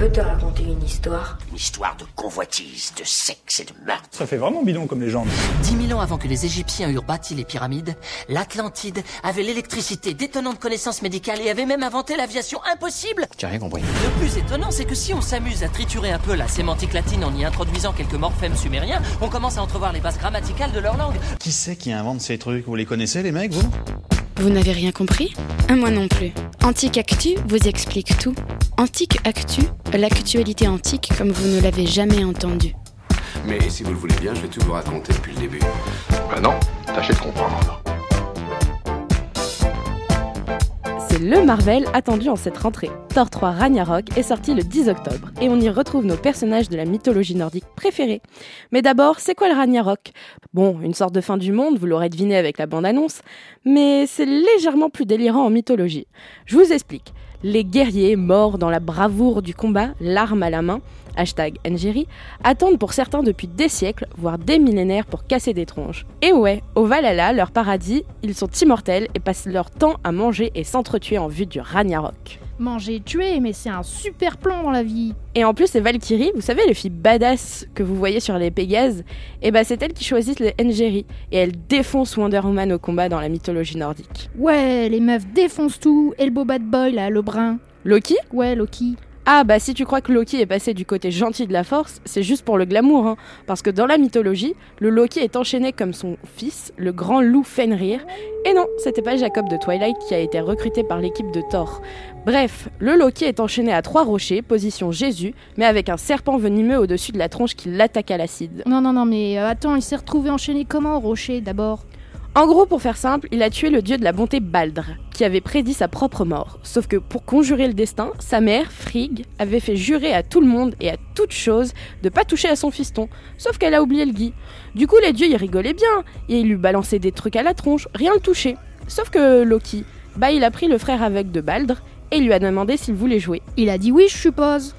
peux te raconter une histoire? Une histoire de convoitise, de sexe et de meurtre. Ça fait vraiment bidon comme légende. Dix mille ans avant que les Égyptiens eurent bâti les pyramides, l'Atlantide avait l'électricité, d'étonnantes connaissances médicales et avait même inventé l'aviation impossible. J'ai rien compris. Le plus étonnant, c'est que si on s'amuse à triturer un peu la sémantique latine en y introduisant quelques morphèmes sumériens, on commence à entrevoir les bases grammaticales de leur langue. Qui c'est qui invente ces trucs? Vous les connaissez les mecs, vous? Vous n'avez rien compris? Moi non plus. Antique Actu vous explique tout. Antique Actu, l'actualité antique comme vous ne l'avez jamais entendu. Mais si vous le voulez bien, je vais tout vous raconter depuis le début. Bah non, tâchez de comprendre. C'est le Marvel attendu en cette rentrée. Thor 3 Ragnarok est sorti le 10 octobre et on y retrouve nos personnages de la mythologie nordique préférés. Mais d'abord, c'est quoi le Ragnarok? Bon, une sorte de fin du monde, vous l'aurez deviné avec la bande-annonce, mais c'est légèrement plus délirant en mythologie. Je vous explique. Les guerriers morts dans la bravoure du combat, l'arme à la main, hashtag Ngeri, attendent pour certains depuis des siècles, voire des millénaires pour casser des tronches. Et ouais, au Valhalla, leur paradis, ils sont immortels et passent leur temps à manger et s'entretuer en vue du Ragnarok. Manger et tuer, mais c'est un super plan dans la vie. Et en plus, c'est Valkyrie, vous savez, les filles badass que vous voyez sur les Pégases, et bah c'est elles qui choisissent le Ngeri, et elles défoncent Wonder Woman au combat dans la mythologie nordique. Ouais, les meufs défoncent tout. Et le beau bad boy là, le brun. Loki? Ouais, Loki. Ah bah si tu crois que Loki est passé du côté gentil de la force, c'est juste pour le glamour, hein. parce que dans la mythologie, le Loki est enchaîné comme son fils, le grand loup Fenrir, et non, c'était pas Jacob de Twilight qui a été recruté par l'équipe de Thor. Bref, le Loki est enchaîné à trois rochers, position Jésus, mais avec un serpent venimeux au-dessus de la tronche qui l'attaque à l'acide. Non, non, non, mais euh, attends, il s'est retrouvé enchaîné comment, Rocher, d'abord? En gros, pour faire simple, il a tué le dieu de la bonté Baldr, qui avait prédit sa propre mort. Sauf que pour conjurer le destin, sa mère, Frigg, avait fait jurer à tout le monde et à toute chose de pas toucher à son fiston. Sauf qu'elle a oublié le gui. Du coup, les dieux y rigolaient bien, et ils lui balançaient des trucs à la tronche, rien le toucher. Sauf que Loki, bah il a pris le frère aveugle de Baldr et lui a demandé s'il voulait jouer. Il a dit oui, je suppose.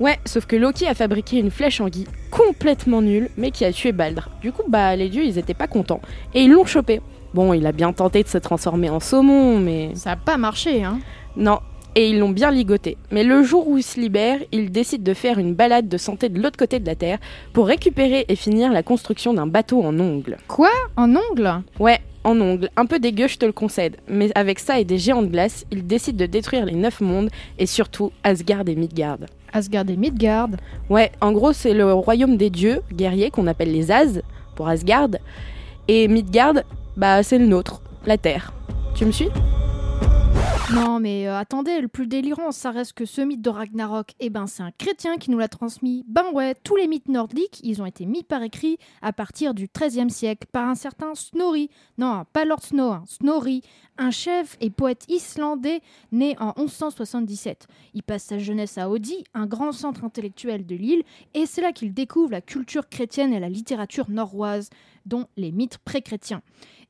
Ouais, sauf que Loki a fabriqué une flèche en gui complètement nulle, mais qui a tué Baldr. Du coup, bah les dieux, ils étaient pas contents. Et ils l'ont chopé. Bon, il a bien tenté de se transformer en saumon, mais... Ça a pas marché, hein. Non, et ils l'ont bien ligoté. Mais le jour où il se libère, il décide de faire une balade de santé de l'autre côté de la Terre pour récupérer et finir la construction d'un bateau en ongles. Quoi? En ongle? Ouais, en ongles. Un peu dégueu, je te le concède. Mais avec ça et des géants de glace, il décide de détruire les neuf mondes et surtout Asgard et Midgard. Asgard et Midgard. Ouais, en gros, c'est le royaume des dieux guerriers qu'on appelle les As pour Asgard. Et Midgard, bah, c'est le nôtre, la Terre. Tu me suis? Non, mais euh, attendez, le plus délirant, ça reste que ce mythe de Ragnarok, eh ben, c'est un chrétien qui nous l'a transmis. Ben ouais, tous les mythes nordiques, ils ont été mis par écrit à partir du XIIIe siècle par un certain Snorri. Non, pas Lord Snow, hein, Snorri, un chef et poète islandais né en 1177. Il passe sa jeunesse à Oddi, un grand centre intellectuel de l'île, et c'est là qu'il découvre la culture chrétienne et la littérature norroise, dont les mythes pré-chrétiens.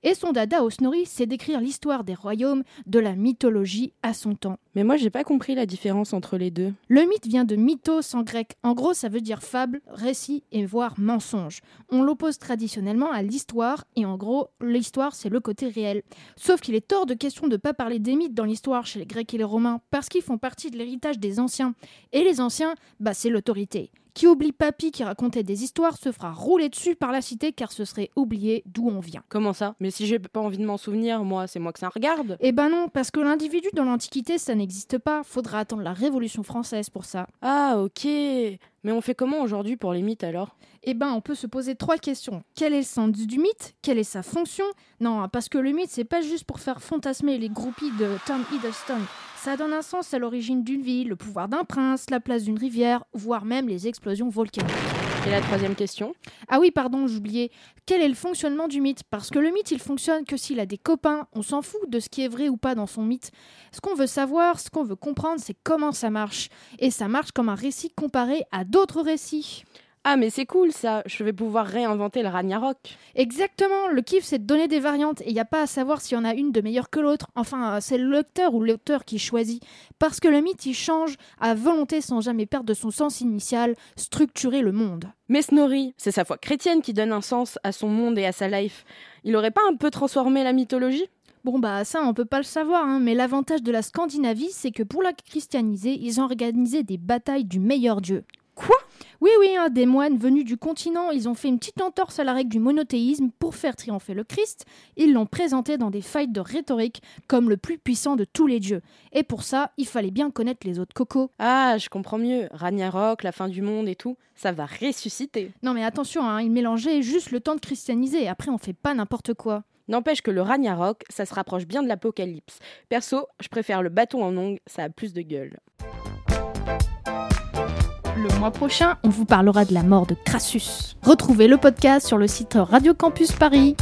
Et son dada au Snorri, c'est d'écrire l'histoire des royaumes, de la mythologie à son temps. Mais moi, j'ai pas compris la différence entre les deux. Le mythe vient de mythos en grec. En gros, ça veut dire fable, récit et voire mensonge. On l'oppose traditionnellement à l'histoire, et en gros, l'histoire, c'est le côté réel. Sauf qu'il est hors de question de pas parler des mythes dans l'histoire chez les Grecs et les Romains, parce qu'ils font partie de l'héritage des anciens. Et les anciens, bah, c'est l'autorité. Qui oublie Papy qui racontait des histoires se fera rouler dessus par la cité car ce serait oublier d'où on vient. Comment ça? Mais si j'ai pas envie de m'en souvenir, moi, c'est moi que ça regarde. Eh ben non, parce que l'individu dans l'Antiquité, ça n'existe pas. Faudra attendre la Révolution française pour ça. Ah, ok. Mais on fait comment aujourd'hui pour les mythes alors? Eh ben, on peut se poser trois questions. Quel est le sens du mythe? Quelle est sa fonction? Non, parce que le mythe, c'est pas juste pour faire fantasmer les groupies de Tom Hiddleston. Ça donne un sens à l'origine d'une ville, le pouvoir d'un prince, la place d'une rivière, voire même les explosions volcaniques. Et la troisième question? Ah oui, pardon, j'oubliais. Quel est le fonctionnement du mythe? Parce que le mythe, il fonctionne que s'il a des copains. On s'en fout de ce qui est vrai ou pas dans son mythe. Ce qu'on veut savoir, ce qu'on veut comprendre, c'est comment ça marche. Et ça marche comme un récit comparé à d'autres récits. Ah, mais c'est cool ça, je vais pouvoir réinventer le Ragnarok. Exactement, le kiff c'est de donner des variantes et il n'y a pas à savoir s'il y en a une de meilleure que l'autre. Enfin, euh, c'est le lecteur ou l'auteur qui choisit. Parce que le mythe il change à volonté sans jamais perdre de son sens initial, structurer le monde. Mais Snorri, c'est sa foi chrétienne qui donne un sens à son monde et à sa life. Il aurait pas un peu transformé la mythologie? Bon bah ça on peut pas le savoir, hein, mais l'avantage de la Scandinavie c'est que pour la christianiser, ils ont organisé des batailles du meilleur dieu. Quoi? Oui oui, hein, des moines venus du continent, ils ont fait une petite entorse à la règle du monothéisme pour faire triompher le Christ. Ils l'ont présenté dans des fights de rhétorique comme le plus puissant de tous les dieux. Et pour ça, il fallait bien connaître les autres cocos. Ah, je comprends mieux. Ragnarok, la fin du monde et tout, ça va ressusciter. Non mais attention, hein, ils mélangeaient juste le temps de christianiser, après on fait pas n'importe quoi. N'empêche que le Ragnarok, ça se rapproche bien de l'apocalypse. Perso, je préfère le bâton en ongle, ça a plus de gueule. Le mois prochain, on vous parlera de la mort de Crassus. Retrouvez le podcast sur le site Radio Campus Paris.